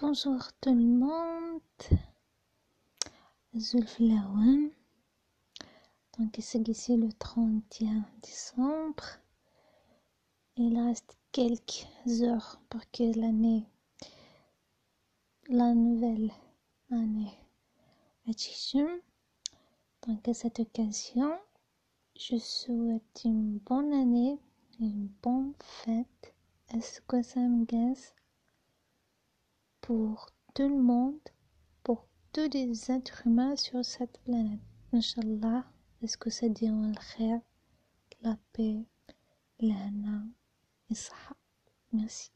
Bonjour tout le monde. Zulflawan. Donc c'est ici le 31 décembre. Il reste quelques heures pour que l'année, la nouvelle année achieve. Donc à cette occasion, je souhaite une bonne année, une bonne fête. Est-ce que ça me? Pour tout le monde, pour tous les êtres humains sur cette planète. Inch'Allah, est-ce que ça dit en khair, la paix, l'ana et. Merci.